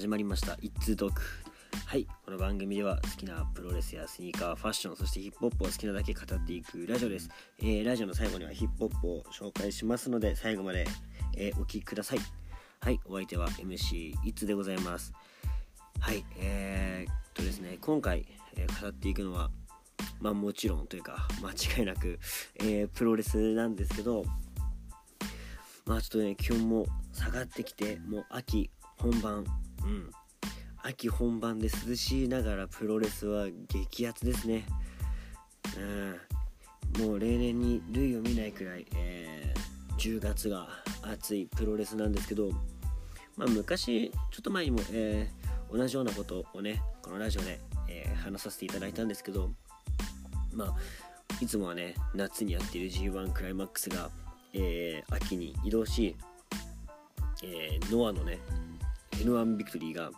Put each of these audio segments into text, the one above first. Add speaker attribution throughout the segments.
Speaker 1: 始まりました「一通トーク」はい。この番組では好きなプロレスやスニーカーファッションそしてヒップホップを好きなだけ語っていくラジオです、えー、ラジオの最後にはヒップホップを紹介しますので最後まで、えー、お聴きください。はい。お相手は MC いつでございます。はい。えー、っとですね今回、えー、語っていくのはまあもちろんというか間違いなく、えー、プロレスなんですけどまあちょっとね気温も下がってきてもう秋本番うん。秋本番で涼しいながらプロレスは激アツですね。うん。もう例年に類を見ないくらい、えー、10月が暑いプロレスなんですけどまあ昔ちょっと前にも、えー、同じようなことをねこのラジオで、えー、話させていただいたんですけどまあいつもはね夏にやっている G1 クライマックスがえー、秋に移動し、えー、ノアのね N1 ビクトリーが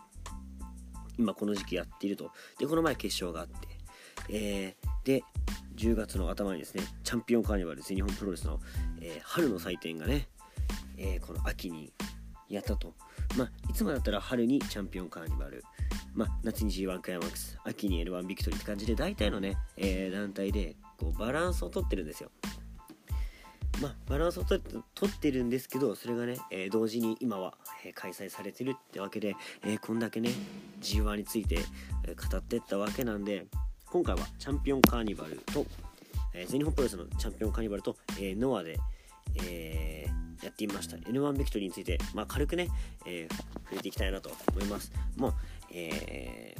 Speaker 1: 今この時期やっていると。でこの前決勝があって、えー、で10月の頭にですねチャンピオンカーニバル全日本プロレスの、えー、春の祭典がね、えー、この秋にやったと。まあいつもだったら春にチャンピオンカーニバル。まあ、夏に G1 クライマックス秋に L1 ビクトリーって感じで大体のね、え、団体でこうバランスをとってるんですよ。まあ、バランスをとってるんですけどそれがね、えー、同時に今は、えー、開催されてるってわけで、えー、こんだけね G1 について、え語ってったわけなんで今回はチャンピオンカーニバルと、え全日本プロレスのチャンピオンカーニバルと、えノアで、えやってみました。N1 ビクトリーについて、まあ、軽くね、え触れていきたいなと思います。もう、え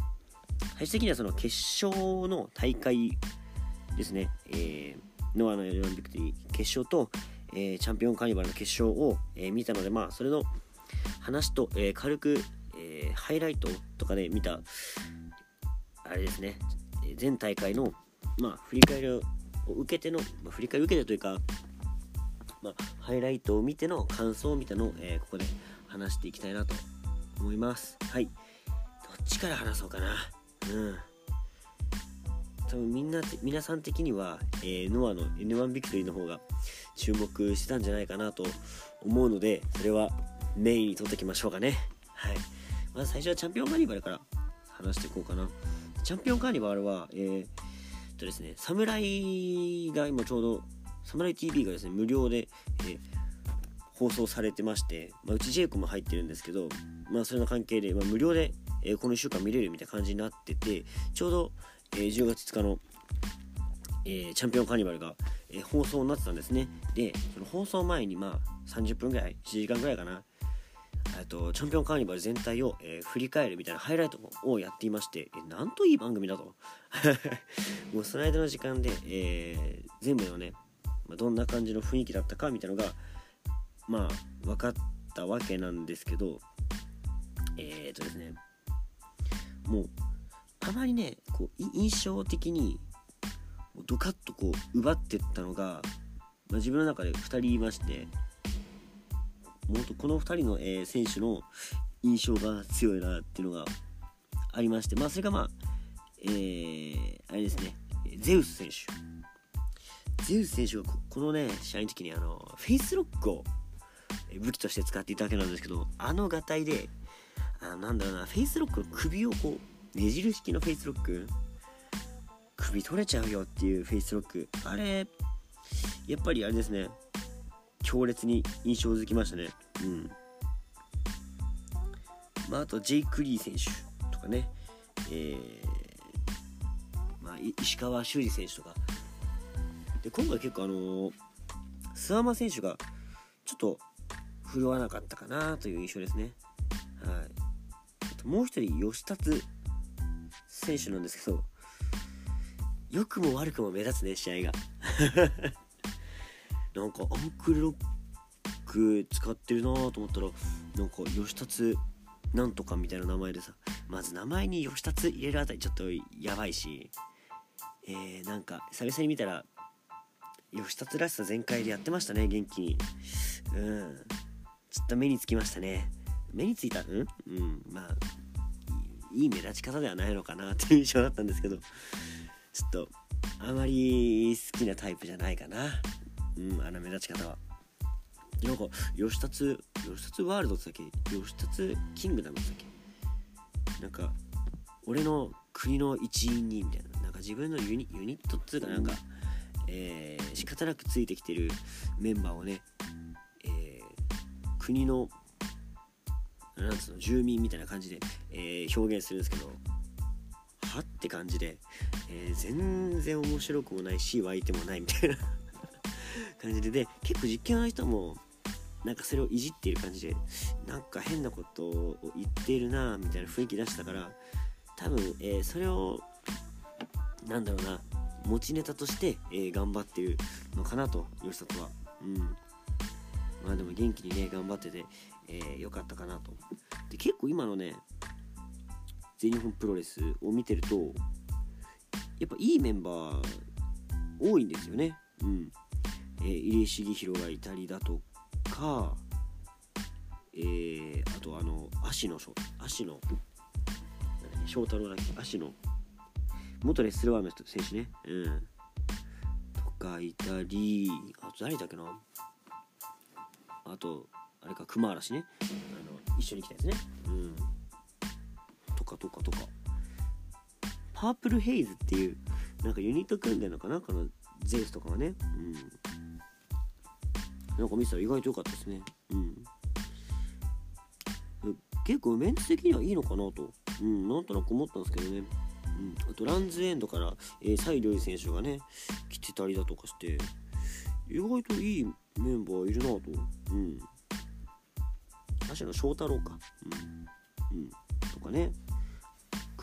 Speaker 1: 最終的にはその決勝の大会ですね、えーノアの4ビクトリー決勝と、えー、チャンピオンカーニバルの決勝を、えー、見たので、まあ、それの話と、えー、軽く、えハイライトとかで見た、あれですね、全大会の、まあ、振り返りを受けての、まあ、振り返り受けてというか、まあ、ハイライトを見ての感想を見たのを、えここで話していきたいなと思います。はい。どっちから話そうかな。うん。多分みんな皆さん的には、えー、ノアの N1 ビクトリーの方が注目してたんじゃないかなと思うのでそれはメインに取っておきましょうかね。はい。まず最初はチャンピオンカーニバルから話していこうかな。チャンピオンカーニバルはえー、っとですね侍が今ちょうど侍 TV がですね無料で、えー、放送されてまして、まあ、うちジェイコも入ってるんですけど、まあ、それの関係で、まあ、無料で、えー、この1週間見れるみたいな感じになっててちょうどえー、10月5日の、えー、チャンピオンカーニバルが、えー、放送になってたんですね。でその放送前にまあ30分ぐらい1時間ぐらいかな。とチャンピオンカーニバル全体を、え、振り返るみたいなハイライトをやっていましてえなんといい番組だと。もうその間の時間で、え、全部のね、ま、どんな感じの雰囲気だったかみたいなのがまあ分かったわけなんですけどえー、っとですねもうあまりねこう印象的にドカッとこう奪ってったのが、まあ、自分の中で2人いましてもっとこの2人の、えー、選手の印象が強いなっていうのがありましてまあそれがまあえー、あれですねゼウス選手。ゼウス選手がこのね試合の時にあのフェイスロックを武器として使っていたわけなんですけどあのがたいであなんだろうなフェイスロックの首をこうねじる式のフェイスロック？首取れちゃうよっていうフェイスロック。あれやっぱりあれですね。強烈に印象づきましたね。うん。まああとジェイク・リー選手とかね。えー、まあ、石川修司選手とか。で今回結構あの、諏訪間選手がちょっと振るわなかったかなという印象ですね。はい。もう一人吉達選手なんですけど良くも悪くも目立つね試合が。なんかアンクルロック使ってるなと思ったらなんか吉達なんとかみたいな名前でさまず名前に吉達入れるあたりちょっとやばいしえー、なんか久々に見たら吉達らしさ全開でやってましたね元気に。うん。ちょっと目につきましたね。目についた？ん？うん。まあいい目立ち方ではないのかなっていう印象だったんですけどちょっとあまり好きなタイプじゃないかな。うんあの目立ち方は。なんか吉達吉達ワールドってだけ？吉達キングダムってだっけ？なんか俺の国の一員にみたいな。なんか自分のユニユニットっつうかなんか、えー、仕方なくついてきてるメンバーをね、えー、国のなんつうの住民みたいな感じで、えー、表現するんですけどはって感じで、えー、全然面白くもないし湧いてもないみたいな 感じでで結構実況の人もなんかそれをいじっている感じでなんか変なことを言っているなみたいな雰囲気出したから多分、えー、それをなんだろうな持ちネタとして、えー、頑張ってるのかなと吉里は。うん。まあでも元気にね頑張ってて、えー、よかったかなと。で結構今のね全日本プロレスを見てるとやっぱいいメンバー多いんですよね。うん。えー、入江重弘がいたりだとか、えー、あとあの足の足の翔太郎だけ？足の元レスルワーの選手ね。うん。とかいたりあと誰だっけな？あとあれか熊嵐ね。あの一緒に来たやつね。うん。とかとかとか。パープルヘイズっていうなんかユニット組んでるのかな？このゼウスとかはね。うん。なんか見てたら意外と良かったですね。うん。結構メンツ的にはいいのかなと、うん、なんとなく思ったんですけどね、うん、あとランズエンドから、えー、サイ・リョイ選手がね来てたりだとかして意外といいメンバーいるなと。うん。確か翔太郎か。うん、うん、とかね。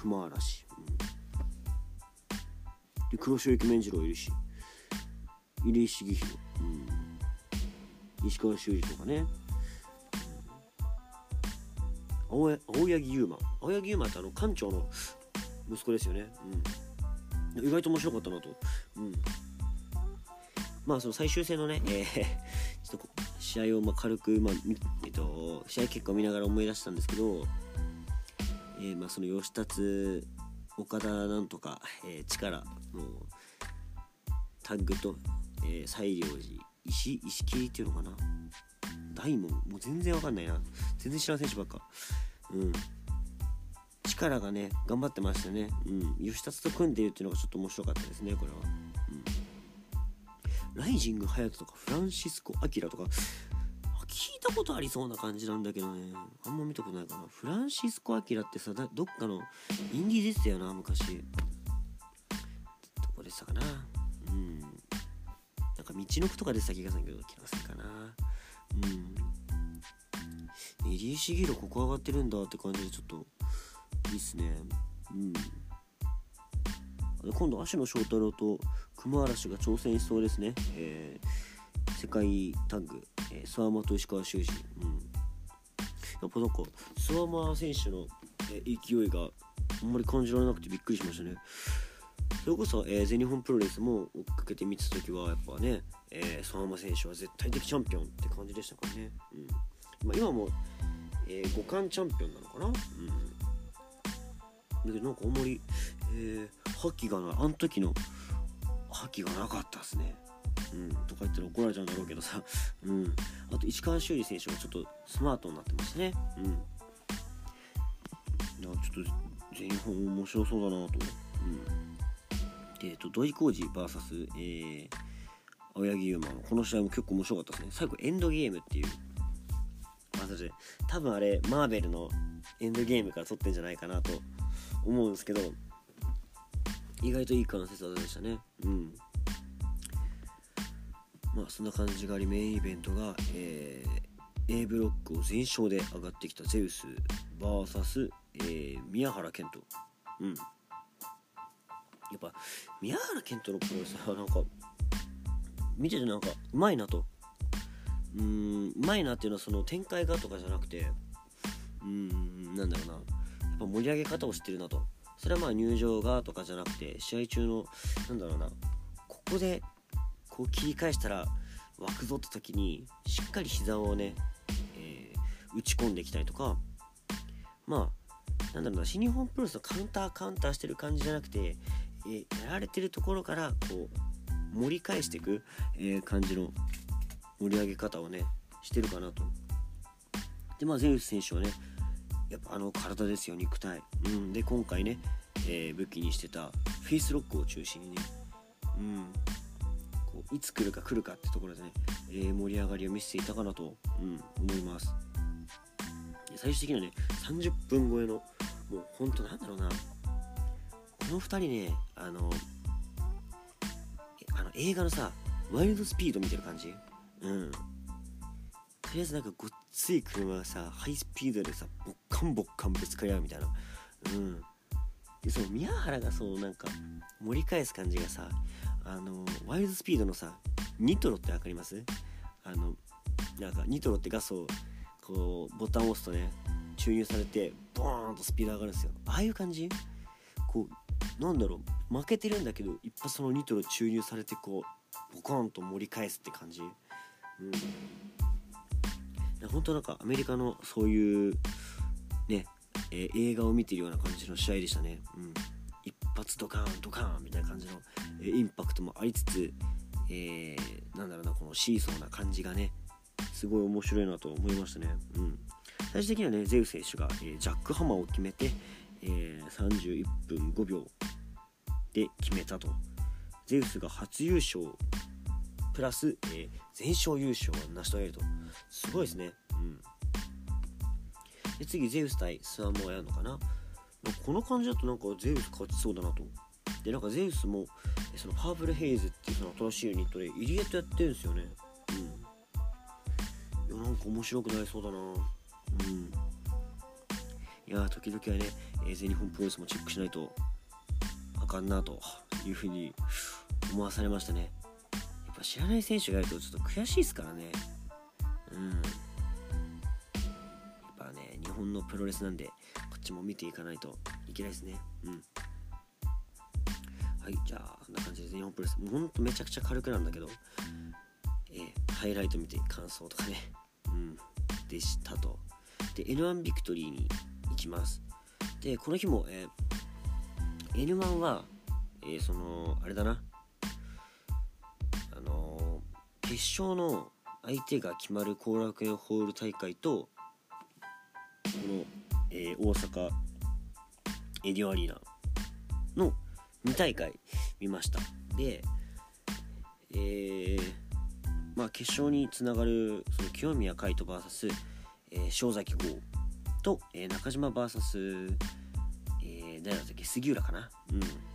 Speaker 1: 熊嵐、うん、で黒潮駅麺次郎いるし入江重弘、うん、石川修司とかね。青青柳優馬。青柳優馬ってあの館長の息子ですよね、うん、意外と面白かったなと、うん、まあその最終戦のね、えー、ちょっと試合をまあ軽く、まあえっと、試合結果を見ながら思い出したんですけど、えー、まあその吉達岡田なんとか、えー、力のタッグと、えー、西良寺石石切りっていうのかな？大門？もう全然わかんないな。全然知らん選手ばっか。うん。力がね頑張ってましたね。うん。吉達と組んでるっていうのがちょっと面白かったですねこれは、うん、ライジング隼人とかフランシスコ・アキラとか聞いたことありそうな感じなんだけどね。あんま見たことないかな。フランシスコ・アキラってさどっかのインディー出てたよな昔。どこでしたかな。うん。なんか道のくとかでした気がするけど気がするかな。うん。入江茂弘ここ上がってるんだって感じでちょっといいっすね。うん。今度芦野翔太郎と熊嵐が挑戦しそうですね、えー、世界タッグ、えー、諏訪間と石川修司、うん、やっぱなんか諏訪間選手の、え、勢いがあんまり感じられなくてびっくりしましたね。それこそ、えー、全日本プロレスも追っかけて見てた時はやっぱね、えー、相馬選手は絶対的チャンピオンって感じでしたからね、うん。まあ、今も、えー、冠チャンピオンなのかな、うん、だけどなんかあんまり、えー、覇気がないあの時の覇気がなかったですね。うん、とか言ったら怒られちゃうんだろうけどさ、うん、あと石川修司選手もちょっとスマートになってますね、うん、いやちょっと全日本面白そうだなと、うん。えーと、土井浩二 VS、えー、青柳優馬の。この試合も結構面白かったですね。最後エンドゲームっていう。技で多分あれマーベルのエンドゲームから撮ってんじゃないかなと思うんですけど。意外といい関節技でしたね。うん。まあそんな感じがありメインイベントが、えー、A ブロックを全勝で上がってきたゼウス VS、えー、宮原健人。うん。やっぱ宮原健人のプロレスはなんか見ててなんかうまいなと。うんうまいなっていうのはその展開がとかじゃなくてうんなんだろうな。やっぱ盛り上げ方を知ってるなと。それはまあ入場がとかじゃなくて試合中のなんだろうな。ここでこう切り返したら湧くぞって時にしっかり膝をね、えー、打ち込んできたりとかまあなんだろうな新日本プロレスのカウンターカウンターしてる感じじゃなくてえやられてるところからこう盛り返していく、えー、感じの盛り上げ方をねしてるかなと。でまあゼウス選手はね、やっぱあの体ですよ肉体、うん、で今回ね、えー、武器にしてたフェイスロックを中心にね、うん、いつ来るか来るかってところでね、えー、盛り上がりを見せていたかなと、うん、思います。最終的にはね30分超えのもうほんとなんだろうな。この2人ねあのあの映画のさワイルドスピード見てる感じ？うん。とりあえずなんかごっつい車がさハイスピードでさボッカンボッカンぶつかり合うみたいな。うん。でその宮原がそのなんか盛り返す感じがさあのワイルドスピードのさニトロって分かります？あのなんかニトロってガスをこうボタンを押すとね注入されてボーンとスピード上がるんですよ。ああいう感じ？こうなんだろう負けてるんだけど一発そのニトロ注入されてこうボコンと盛り返すって感じ？うん。本当なんかアメリカのそういうね、えー、映画を見てるような感じの試合でしたね、うん、発ドカーンドカーンみたいな感じの、え、インパクトもありつつ、えー、なんだろうなこのシーソーな感じがねすごい面白いなと思いましたね、うん、最終的にはねゼウス選手が、えジャックハマーを決めて、え31分5秒で決めたと。ゼウスが初優勝プラス、えー、全勝優勝を成し遂げると。すごいですね。うん。で次ゼウス対スワンモアやるのかな。この感じだとなんかゼウス勝ちそうだなとでなんかゼウスもそのパープルヘイズっていうその新しいユニットでイリエットやってるんですよね。うん。いやなんか面白くなりそうだな。うん。いや時々はね、えー、全日本プロレスもチェックしないとあかんなというふうに思わされましたね。やっぱ知らない選手がいるとちょっと悔しいですからね。うん。やっぱね日本のプロレスなんでっちも見ていかないといけないですね。うん。はいじゃあこんな感じで日本プロレス。もうほんとめちゃくちゃ軽くなんだけど。えー、ハイライト見て感想とかね。うん。でしたと。で N1 ビクトリーに行きます。でこの日も、えー、N1 は、えー、そのあれだな。あの決勝の相手が決まる後楽園ホール大会とこの、えー、大阪エディオアリーナの2大会見ました。でえー、まあ決勝につながるその清宮海斗 VS、えー、塩崎豪と、えー、中島 VS、えー、誰だったっけ？杉浦かな？うん。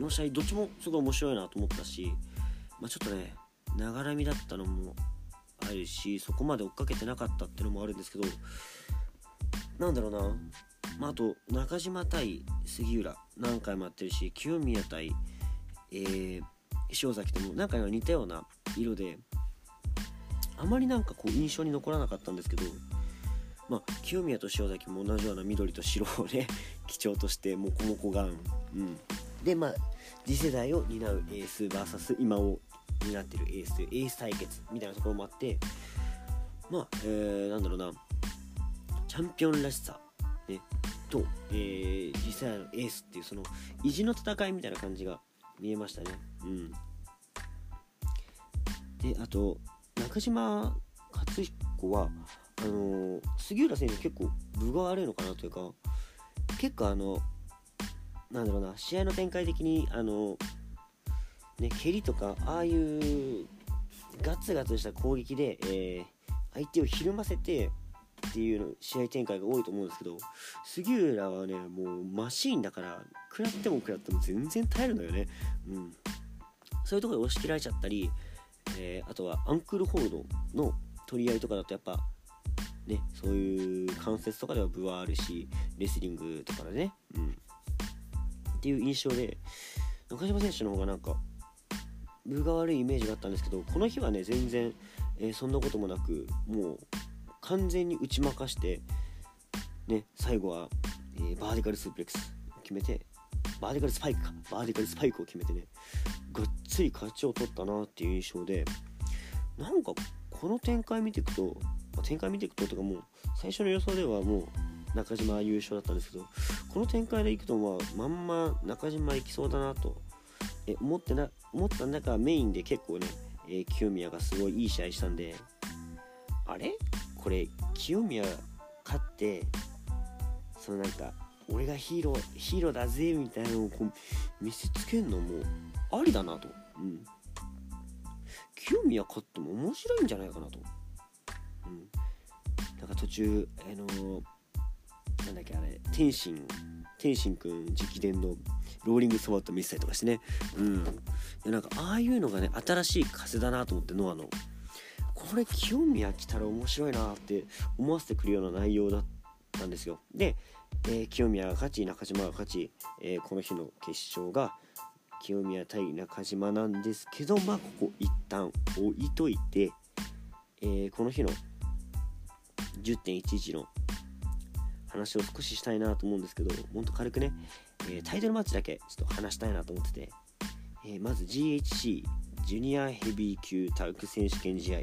Speaker 1: の試合どっちもすごい面白いなと思ったしまあちょっとねながらみだったのもあるしそこまで追っかけてなかったってのもあるんですけどなんだろうな、まあ、あと中島対杉浦。何回もやってるし清宮対、えー、塩崎とも何回か似たような色であまりなんかこう印象に残らなかったんですけどまあ、清宮と塩崎も同じような緑と白をね 基調としてモコモコガン、うん、でまあ次世代を担うエース VS 今をになってるエースというエース対決みたいなところもあってまあ、えー、なんだろうな。チャンピオンらしさ、ね、と、えー、実際のエースっていうその意地の戦いみたいな感じが見えましたね。うん。であと中島克彦はあのー、杉浦選手結構分が悪いのかなというか結構あのなんだろうな試合の展開的にあのね、蹴りとかああいうガツガツした攻撃で、えー、相手をひるませてっていう試合展開が多いと思うんですけど杉浦はねもうマシーンだから食らっても食らっても全然耐えるのよね、うん、そういうとこで押し切られちゃったり、えー、あとはアンクルホールドの取り合いとかだとやっぱねそういう関節とかでは分はあるしレスリングとかでね、うん、っていう印象で中島選手の方がなんか分が悪いイメージがあったんですけどこの日はね全然、えー、そんなこともなくもう完全に打ち負かしてね最後は、えー、バーティカルスープレックスを決めてバーティカルスパイクか。バーティカルスパイクを決めてねがっつり勝ちを取ったなっていう印象でなんかこの展開見ていくと、まあ、展開見ていくととかもう最初の予想ではもう中島優勝だったんですけどこの展開でいくとまあまんま中島いきそうだなとえ思ってな思った中メインで結構ね、えー、清宮がすごいいい試合したんであれ？これ清宮勝ってそのなんか俺がヒーローヒーローだぜみたいなのをこう見せつけるのもありだなと、うん、清宮勝っても面白いんじゃないかなと、うん、なんか途中あのー、なんだっけあれ天心天心くん直伝のローリングスワット見せたりとかしてね。うん。でなんかああいうのがね新しい風だなと思ってノアの。これ清宮来たら面白いなって思わせてくるような内容だったんですよ。で、えー、清宮が勝ち中島が勝ち、えー、この日の決勝が清宮対中島なんですけどまあここ一旦置いといて、えー、この日の10.11の話を少ししたいなと思うんですけどほんと軽くね、えー、タイトルマッチだけちょっと話したいなと思ってて、えー、まず GHC ジュニアヘビー級タッグ選手権試合、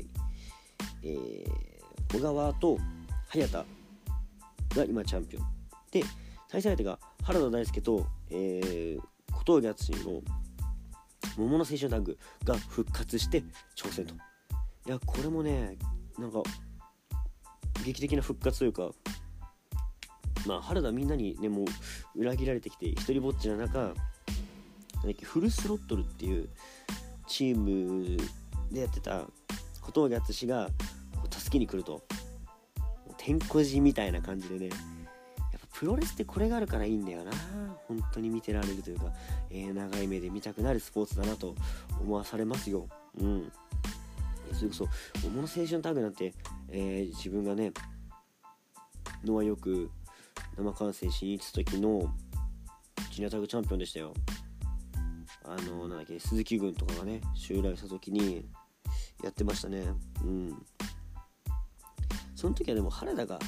Speaker 1: えー、小川と早田が今チャンピオン。で対戦相手が原田大輔と、えー、小峠敦の桃の青春タッグが復活して挑戦と。いやこれもねなんか劇的な復活というかまあ原田みんなにねもう裏切られてきて一人ぼっちな中フルスロットルっていうチームでやってた小峠淳が助けに来ると。天候寺みたいな感じでね。やっぱプロレスってこれがあるからいいんだよな。本当に見てられるというか、えー、長い目で見たくなるスポーツだなと思わされますよ。うん。それこそ桃の青春タグなんて、えー、自分がねのはよく生観戦しに行った時のジュニアタグチャンピオンでしたよ。あのなんだっけ鈴木軍とかがね襲来した時にやってましたね。うん。その時はでも原田が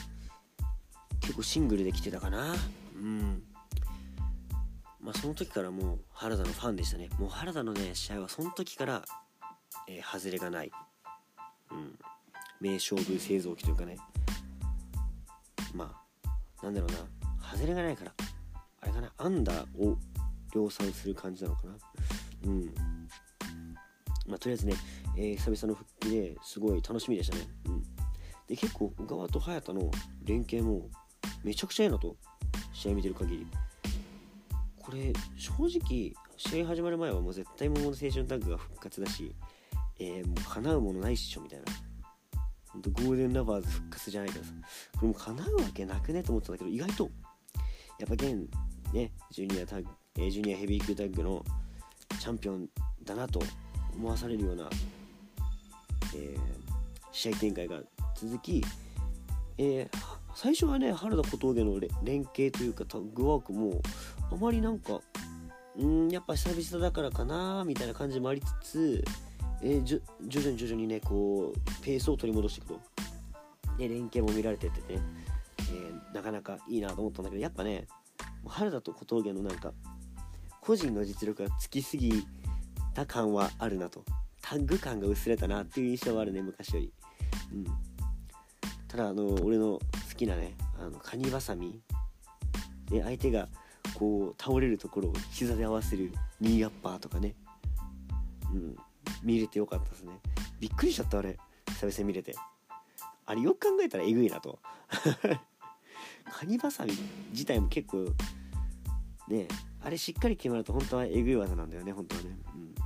Speaker 1: 結構シングルで来てたかな。うん。まあその時からもう原田のファンでしたね。もう原田のね試合はその時から、えー、外れがない。うん。名勝負製造機というかね。まあなんだろうな。外れがないからあれかな。アンダーを量産する感じなのかな。うん。まあとりあえずね、えー、久々の復帰ですごい楽しみでしたね。うんで結構小川と早田の連携もめちゃくちゃいいなと試合見てる限り。これ正直試合始まる前はもう絶対桃の青春タッグが復活だし、えー、もう叶うものないっしょみたいな。ほんとゴールデンラバーズ復活じゃないからさ。これも叶うわけなくねと思ってたんだけど意外とやっぱ現ねジュニアタッグ、えー、ジュニアヘビー級タッグのチャンピオンだなと思わされるような、えー、試合展開が続き、えー、最初はね原田小峠の連携というかタッグワークもあまりなんかうんやっぱ久々だからかなみたいな感じもありつつ、えー、徐々に徐々にねこうペースを取り戻していくと。で連携も見られててね、えー、なかなかいいなと思ったんだけどやっぱね原田と小峠のなんか個人の実力がつきすぎた感はあるなと。タッグ感が薄れたなっていう印象はあるね昔より、うん、ただあの俺の好きなねあのカニバサミ。で相手がこう倒れるところを膝で合わせるニーアッパーとかね。うん見れてよかったですね。びっくりしちゃったあれ。久々に見れて。あれよく考えたらえぐいなと。カニバサミ自体も結構ねあれしっかり決まると本当はえぐい技なんだよね本当はね。うん。だ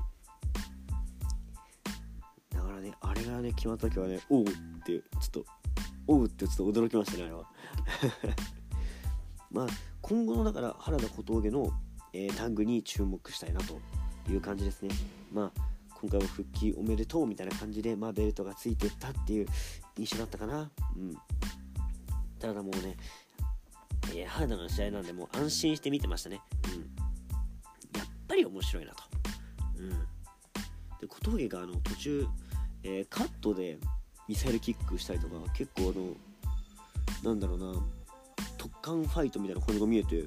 Speaker 1: からねあれがね決まった時はねおうってちょっとおうってちょっと驚きましたねあれは まあ今後のだから原田小峠の、えー、タッグに注目したいなという感じですねまあ今回は復帰おめでとうみたいな感じで、まあ、ベルトがついてったっていう印象だったかなうんただもうねえー、原田の試合なんでもう安心して見てましたね。うん。やっぱり面白いなと。うん。で、小峠があの途中、えー、カットでミサイルキックしたりとか、結構あの、なんだろうな、突貫ファイトみたいな感じが見えて、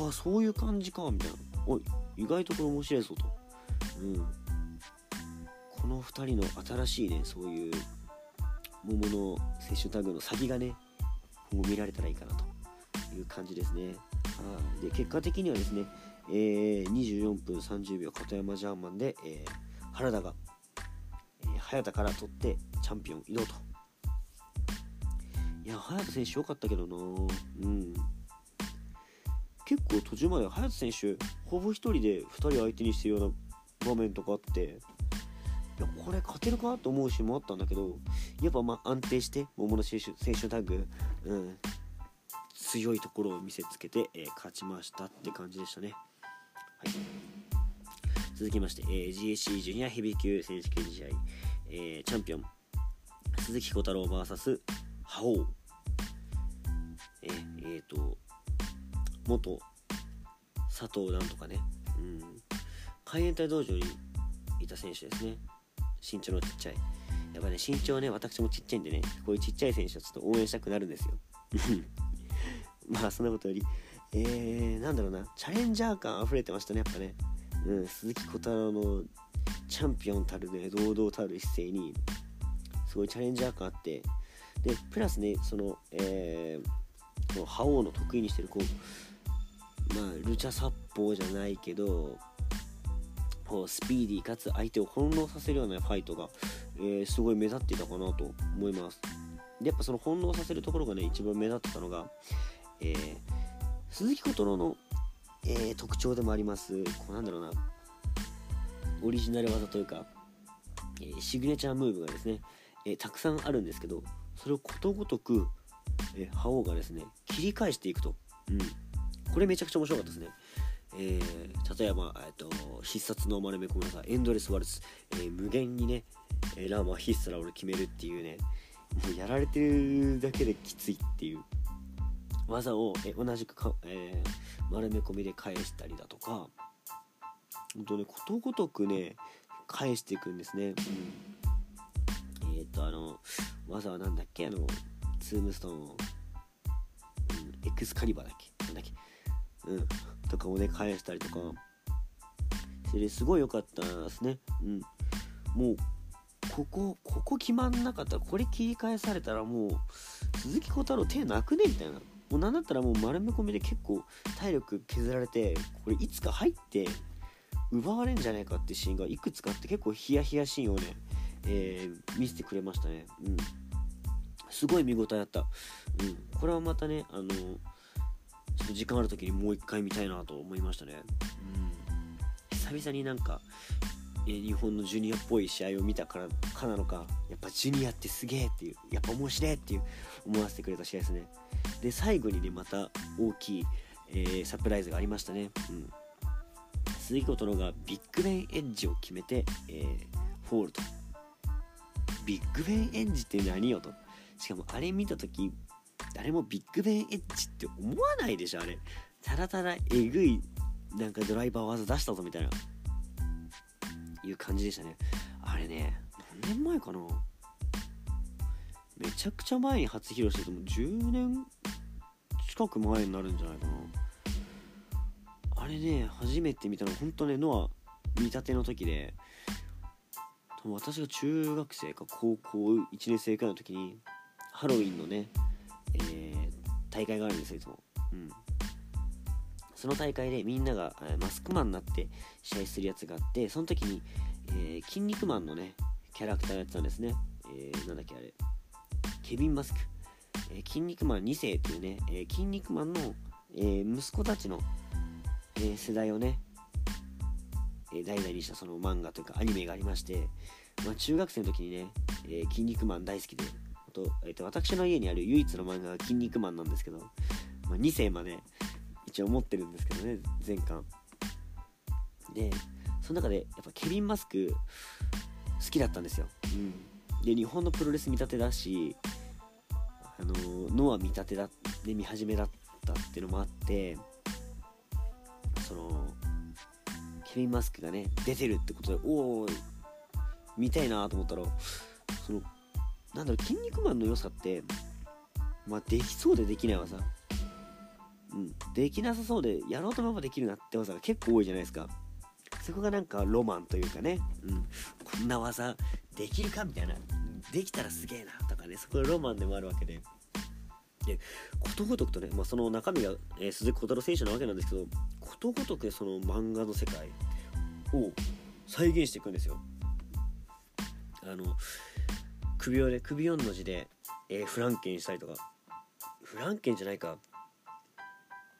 Speaker 1: ああ、そういう感じか、みたいな。おい、意外とこれ面白いぞと。うん。この2人の新しいね、そういう桃の青春タグの先がね、今後見られたらいいかなという感じですね。で結果的にはですね、えー、24分30秒片山ジャーマンで、えー、原田が、早田から取ってチャンピオン移動と。いや、早田選手良かったけどなうん。結構途中まで隼人選手ほぼ1人で2人相手にしてるような場面とかあっていやこれ勝てるかと思うシーンもあったんだけどやっぱま安定して桃の選手選手タッグ、うん、強いところを見せつけて、えー、勝ちましたって感じでしたね。はい、続きまして、えー、GSC ジュニアヘビー級選手権試合、えー、チャンピオン鈴木小太郎 VS 覇王。えー、えー、と元佐藤なんとかね、うん、海援隊道場にいた選手ですね。身長のちっちゃい。やっぱね身長はね私もちっちゃいんでねこういうちっちゃい選手はちょっと応援したくなるんですよ。まあそんなことより。えー、なんだろうな。チャレンジャー感溢れてましたねやっぱね、うん、鈴木小太郎のチャンピオンたるね堂々たる姿勢にすごいチャレンジャー感あってでプラスねそのえー、この覇王の得意にしてるこうまあルチャ殺法じゃないけどこうスピーディーかつ相手を翻弄させるようなファイトが、えー、すごい目立っていたかなと思います。でやっぱその翻弄させるところがね一番目立ってたのが、えー、鈴木琴乃の、えー、特徴でもありますこうなんだろうなオリジナル技というか、えー、シグネチャームーブがですね、えー、たくさんあるんですけどそれをことごとく、えー、覇王がですね切り返していくと、うん、これめちゃくちゃ面白かったですね。えー、例えば、えーと、必殺の丸め込み技エンドレスワルツ、えー、無限にね、えー、ラーマ必殺ラ俺決めるっていうねもうやられてるだけできついっていう。技を、え同じくか、え丸め込みで返したりだとか本当ねことごとくね返していくんですね、うん、えっ、とあの技は何だっけあのツームストーンうん、エクスカリバーだっけなんだっけ。うん。とかをね返したりとか。それすごい良かったですね。うん。もうここここ決まんなかったらこれ切り返されたらもう鈴木小太郎手なくねみたいな。もうなんだったらもう丸め込みで結構体力削られてこれいつか入って奪われんじゃないかってシーンがいくつかあって結構ヒヤヒヤシーンをね、えー、見せてくれましたね。うん。すごい見応えあった。うん。これはまたね、あの、ちょっと時間ある時にもう一回見たいなと思いましたね。うん。久々になんか、え日本のジュニアっぽい試合を見たからかなのか、やっぱジュニアってすげえっていう、やっぱ面白いっていう思わせてくれた試合ですね。で、最後にね、また大きい、えー、サプライズがありましたね。うん。鈴木琴乃がビッグベンエッジを決めて、えー、フォールと。ビッグベンエッジって何よと。しかもあれ見た時誰もビッグベンエッジって思わないでしょあれ。ただただえぐいなんかドライバー技出したぞみたいな。いう感じでしたね。あれね何年前かな。めちゃくちゃ前に初披露してても10年近く前になるんじゃないかな。あれね初めて見たの本当ねノア見立ての時で私が中学生か高校1年生くらいの時にハロウィンのね、えー、大会があるんですよいつも、うん、その大会でみんながマスクマンになって試合するやつがあってその時に、えー、筋肉マンのねキャラクターやってたんですね、えー、なんだっけあれ。ケビン・マスク、えー、筋肉マン2世っていうね、えー、筋肉マンの、え息子たちのえー、世代をね、えー、代々にしたその漫画というかアニメがありまして、まあ、中学生の時にね「えー、筋肉マン」大好きでと、えーと、私の家にある唯一の漫画が「筋肉マン」なんですけど、まあ、2世まで一応持ってるんですけどね全巻。でその中でやっぱケビン・マスク好きだったんですよ、うん、で日本のプロレス見立てだしあのノア見立てだで見始めだったっていうのもあってそのケビン・マスクがね出てるってことでおお見たいなと思ったらそのなんだろう筋肉マンの良さってまあできそうでできない技うん。できなさそうでやろうと思えばできるなって技が結構多いじゃないですか。そこがなんかロマンというかね、うん、こんな技できるかみたいな。できたらすげえなとかね。そこがロマンでもあるわけで。でことごとくとね、まあ、その中身が、えー、鈴木小太郎選手なわけなんですけどことごとくその漫画の世界を再現していくんですよ。あの首をね首4の字で、えー、フランケンしたりとかフランケンじゃないか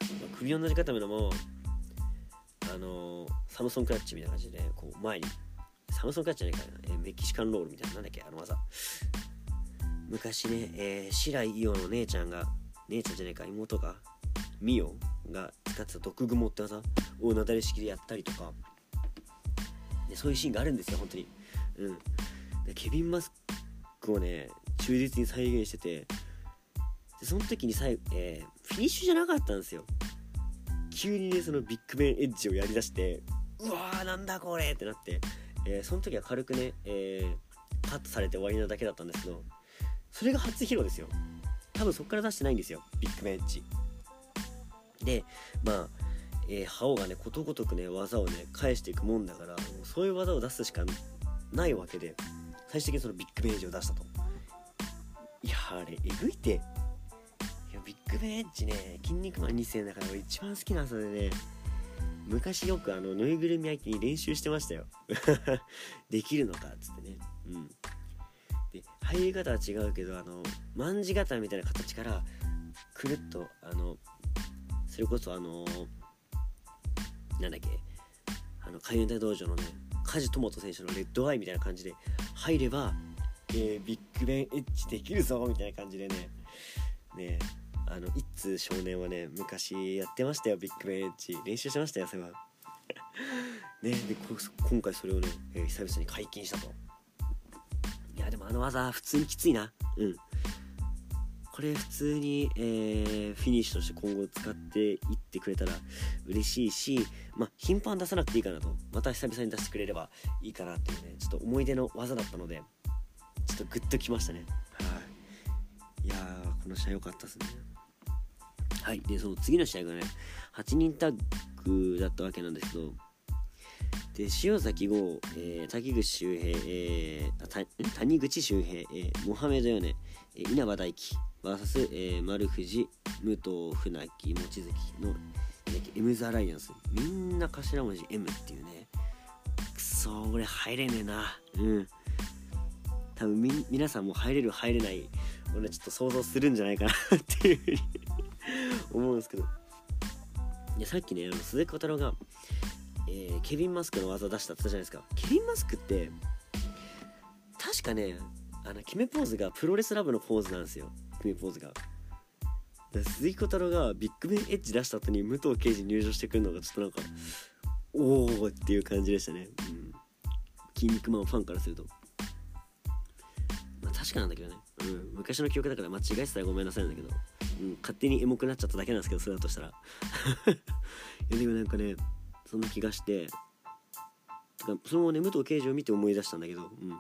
Speaker 1: あ、首同じ固めのもあのサムソンクラッチみたいな感じで、ね、こう前にサムソンクラッチじゃないかな、えメキシカンロールみたいななんだっけあの技昔ね、えー、白井伊代の姉ちゃんが姉ちゃんじゃないか妹がミオが使ってた毒蜘蛛って技をなだれ式でやったりとか。でそういうシーンがあるんですよ本当に。うん。でケビン・マスクをね忠実に再現してて。でその時に最後、えー、フィニッシュじゃなかったんですよ。急にねそのビッグベンエッジをやりだしてうわーなんだこれってなって、えー、その時は軽くね、えー、カットされて終わりなだけだったんですけど。それが初披露ですよ。多分そっから出してないんですよ。ビッグベンエッジでまあ、えー、覇王がねことごとくね技をね返していくもんだからもうそういう技を出すしかないわけで最終的にそのビッグベンエッジを出したと。いやあれえぐいて。いやビッグベンエッジね筋肉マン2世だから一番好きな技でね昔よくあのぬいぐるみ相手に練習してましたよ。できるのかっつってね。うん。入り方は違うけどあの卍型みたいな形からくるっとあのそれこそあのなんだっけあの海運大道場のね梶智人選手のレッドアイみたいな感じで入れば、えー、ビッグベンエッジできるぞみたいな感じでねねあの一通少年はね昔やってましたよビッグベンエッジ。練習しましたよそれは。ねで今回それをね、えー、久々に解禁したと。あの技普通にきついな。うん。これ普通に、えー、フィニッシュとして今後使っていってくれたら嬉しいし、まあ、頻繁出さなくていいかなと。また久々に出してくれればいいかなっていうねちょっと思い出の技だったのでちょっとグッときましたね。はい。いやーこの試合良かったですね。はい。でその次の試合がね8人タッグだったわけなんですけどで塩崎豪、えー、滝口周平、えー、谷口周平、えー、モハメドヨネ、えー、稲葉大輝 VS、えー、丸藤武藤船木望月のエムズアライアンス。みんな頭文字 M っていうね。くそ俺入れねえな。うん。多分み皆さんも入れる入れない俺はちょっと想像するんじゃないかな。っていうふうに思うんですけど。いやさっきねあの鈴木小太郎が、えー、ケビン・マスクの技出したって言ったじゃないですか。ケビン・マスクって確かねあの決めポーズがプロレスラブのポーズなんですよ。組ポーズが。鈴木小太郎がビッグベンエッジ出した後に武藤敬司入場してくるのがちょっとなんかおおっていう感じでしたね、うん、筋肉マンファンからすると。まあ確かなんだけどね、うん、昔の記憶だから間違えてたらごめんなさいなんだけど、うん、勝手にエモくなっちゃっただけなんですけどそれだとしたら。いやでもなんかねそんな気がしててかそのね武藤敬司を見て思い出したんだけどうん。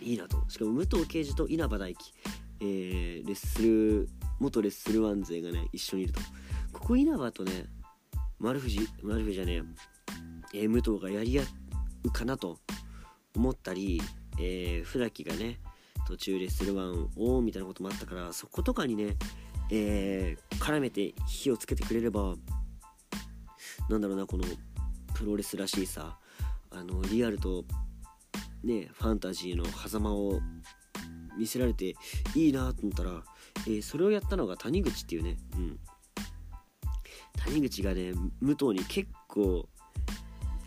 Speaker 1: いいなと。しかも武藤敬司と稲葉大輝えー、レッスル元レッスルワン勢がね一緒にいると。ここ稲葉とね丸藤丸藤じゃねえー、武藤がやり合うかなと思ったり、えー、船木がね途中レッスルワンをみたいなこともあったからそことかにね、えー、絡めて火をつけてくれればなんだろうなこのプロレスらしいさあのリアルとねファンタジーの狭間を見せられていいなと思ったら、えー、それをやったのが谷口っていうね、うん、谷口がね武藤に結構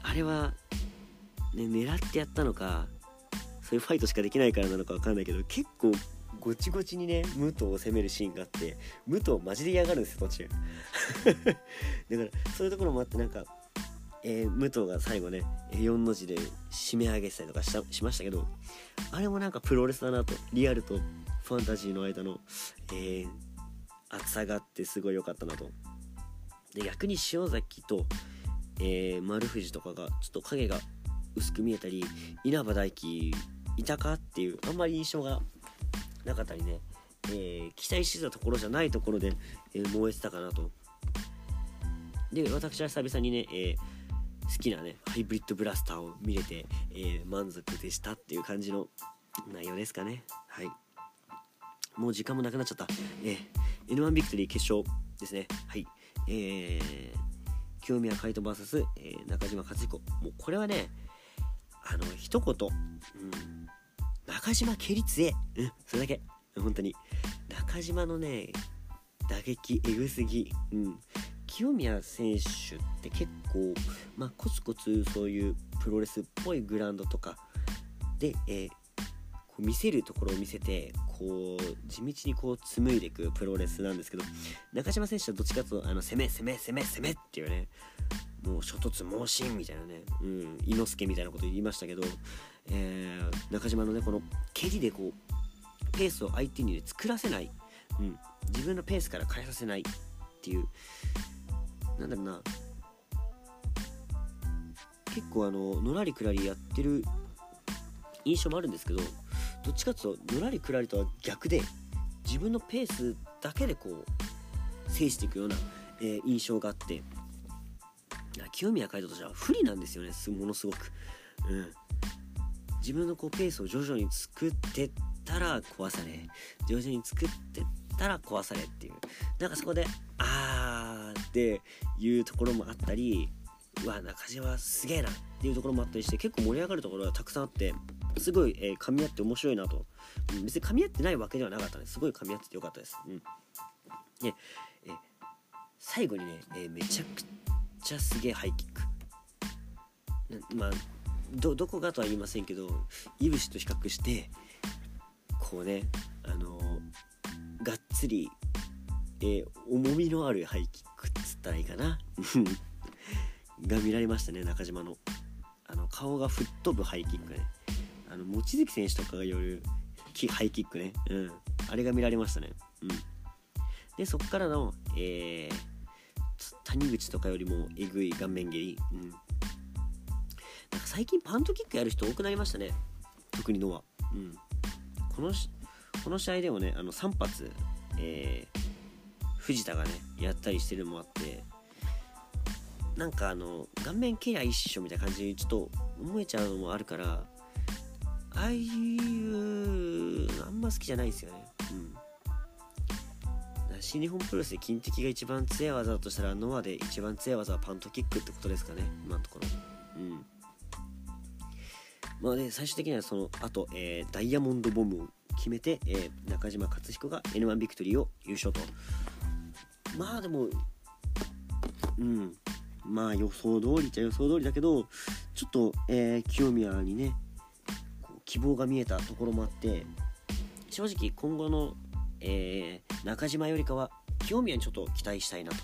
Speaker 1: あれは、ね、狙ってやったのかそういうファイトしかできないからなのか分かんないけど結構ごちごちにね武藤を攻めるシーンがあって武藤マジで嫌がるんですよ途中。だからそういうところもあってなんかえー、武藤が最後ね4の字で締め上げてたりとかしたしましたけどあれもなんかプロレスだなとリアルとファンタジーの間の、えー、厚さがあってすごい良かったなと。で逆に塩崎と、えー、丸藤とかがちょっと影が薄く見えたり稲葉大輝いたかっていうあんまり印象がなかったりね、えー、期待してたところじゃないところで、えー、燃えてたかなと。で私は久々にね、えー好きなねハイブリッドブラスターを見れて、え、満足でしたっていう感じの内容ですかね。はい。もう時間もなくなっちゃった、えー、N1 ビクトリー決勝ですね。はい。えー、清宮海斗 VS、え、中島克彦。もうこれはねあの一言、うん、中島蹴り強えうんそれだけ。本当に。中島のね打撃えぐすぎ。うん。清宮選手って結構、まあ、コツコツそういうプロレスっぽいグラウンドとかで、えー、こう見せるところを見せてこう地道にこう紡いでいくプロレスなんですけど中島選手はどっちかというとあの攻め攻め攻め攻めっていうねもう諸突猛進みたいなね、うん、猪之助みたいなこと言いましたけど、えー、中島のねこの蹴りでこうペースを相手に、ね、作らせない、うん、自分のペースから変えさせないっていう。なんだろうな。結構あののらりくらりやってる印象もあるんですけどどっちかっていうとのらりくらりとは逆で自分のペースだけでこう制していくような、えー、印象があって。清宮海斗としては不利なんですよねものすごく、うん、自分のこうペースを徐々に作ってったら壊され徐々に作ってったら壊されっていう。なんかそこであーっていうところもあったりうわ中島すげえなっていうところもあったりして結構盛り上がるところがたくさんあってすごい、えー、噛み合って面白いなと、うん、別に噛み合ってないわけではなかったんですごい噛み合っててよかったです、うん、で、え、最後にね、えー、めちゃくちゃすげえハイキック。まあどどこがとは言いませんけどいぶしと比較してこうねあのがっつり、えー、重みのあるハイキックっつったらいいかな。が見られましたね中島の。あの顔が吹っ飛ぶハイキックね。あの望月選手とかがよるハイキックね。うん。あれが見られましたね。うん。でそっからのえー、谷口とかよりもえぐい顔面蹴り。うん。最近パントキックやる人多くなりましたね。特にノア。うん。このこの試合でもねあの3発、えー、藤田がねやったりしてるのもあってなんかあの顔面ケア一緒みたいな感じにちょっと思えちゃうのもあるからああいうあんま好きじゃないですよね。うん。新日本プロレスで金敵が一番強い技だとしたらノアで一番強い技はパントキックってことですかね。今のところ。うん。まあね最終的にはその後、えー、ダイヤモンドボムを決めて、えー、中島克彦が N1 ビクトリーを優勝と。まあでもうん。まあ予想通りっちゃ予想通りだけどちょっと、えー、清宮にね希望が見えたところもあって正直今後の、えー、中島よりかは清宮にちょっと期待したいなと。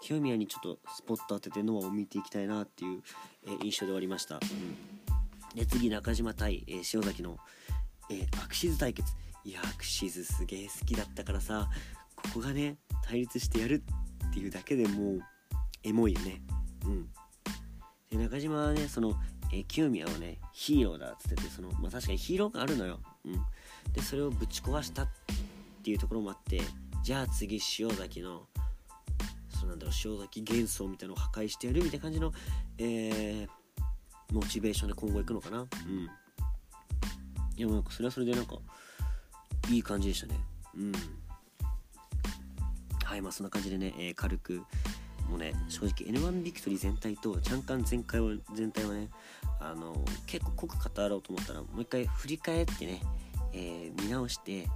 Speaker 1: 清宮にちょっとスポット当ててノアを見ていきたいなっていう、え、印象で終わりました、うん、で次中島対、えー、塩崎の、えー、アクシズ対決。いやアクシズすげえ好きだったからさここがね対立してやるっていうだけでもうエモいよね。うん。で中島はねその、えー、清宮をねヒーローだっつっててその、まあ、確かにヒーロー感あるのよ、うん、でそれをぶち壊したっていうところもあってじゃあ次塩崎のそうなんだろう塩崎幻想みたいなのを破壊してやるみたいな感じの、えー、モチベーションで今後いくのかな。うん。いやなんかそれはそれでなんかいい感じでしたね。うん。はいまあそんな感じでね、えー、軽くもうね正直 N1 ビクトリー全体とチャンカン全体は全体はねあの結構濃く語ろうと思ったらもう一回振り返ってね、えー、見直して、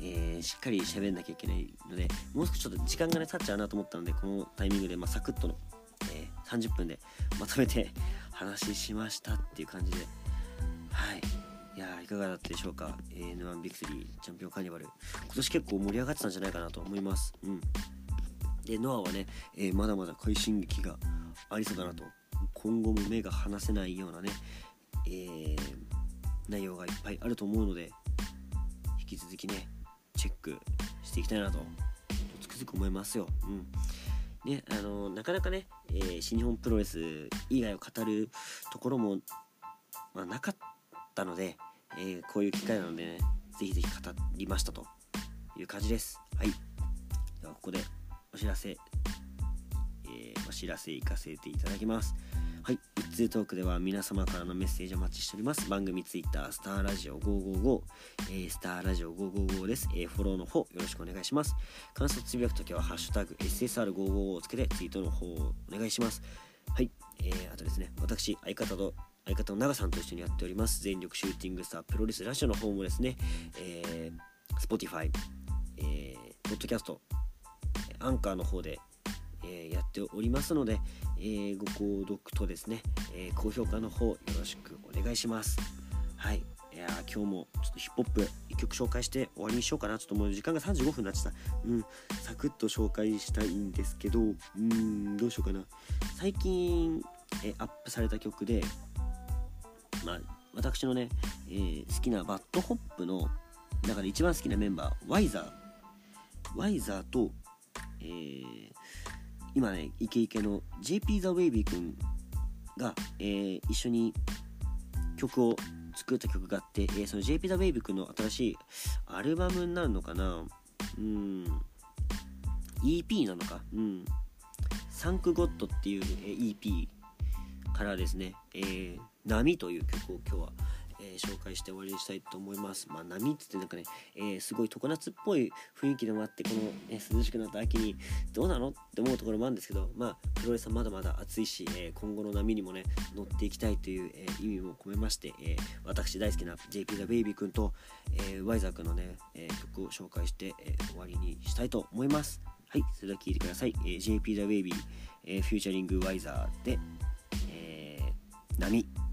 Speaker 1: えー、しっかり喋んなきゃいけないのでもう少しちょっと時間がね経っちゃうなと思ったのでこのタイミングで、まあ、サクッとの、えー、30分でまとめて話しましたっていう感じで。はい。いやいかがだったでしょうか。N1 ビクトリーチャンピオンカーニバル。今年結構盛り上がってたんじゃないかなと思います。うん。でノアはね、えー、まだまだ快進撃がありそうだなと。今後も目が離せないようなね、えー、内容がいっぱいあると思うので引き続きねチェックしていきたいなとつくづく思いますよ。うん。ね、あのなかなかね、えー、新日本プロレス以外を語るところも、まあ、なかったので、えー、こういう機会なのでねぜひぜひ語りましたという感じです。はい、ではここでお知らせ、えー、お知らせ行かせていただきます。はい、一通トークでは皆様からのメッセージをお待ちしております。番組ツイッター、スターラジオ555、えー、スターラジオ555です。えー、フォローの方よろしくお願いします。感想つぶやくときは、ハッシュタグ SSR555 をつけてツイートの方をお願いします。はい、えー、あとですね、私、相方と相方の長さんと一緒にやっております全力シューティングスタープロレスラジオの方もですね、えー、Spotify、えー、ポッドキャストアンカーの方で、えやっておりますので、えご購読とですね、え高評価の方よろしくお願いします。はい。いや今日もちょっとヒップホップ1曲紹介して終わりにしようかな。ちょっともう時間が35分になっちゃった。うん。サクッと紹介したいんですけどうんどうしようかな。最近えアップされた曲でまあ私のね、えー、好きな BAD HOP の中で一番好きなメンバーワイザー。ワイザーと、えー、今ねイケイケの JP THE WAVY 君が、えー、一緒に曲を作った曲があって、えー、その JP ザ・ウェイビー君の新しいアルバムになるのかな？うん。EP なのか？うん。サンクゴッドっていう、EP からですね、えー、波という曲を今日はえー、紹介して終わりにしたいと思います。まあ、波ってってなんかね、えー、すごい常夏っぽい雰囲気でもあって、この、ね、涼しくなった秋にどうなのって思うところもあるんですけど、まあ、プロレスはまだまだ暑いし、えー、今後の波にもね、乗っていきたいという、え意味も込めまして、え私大好きな JP ザ・ベイビー君と、えワイザー君のね、え曲を紹介して、え終わりにしたいと思います。はい、それでは聴いてください。え JP ザ・ベイビー、えフューチャリング・ワイザーで、え波。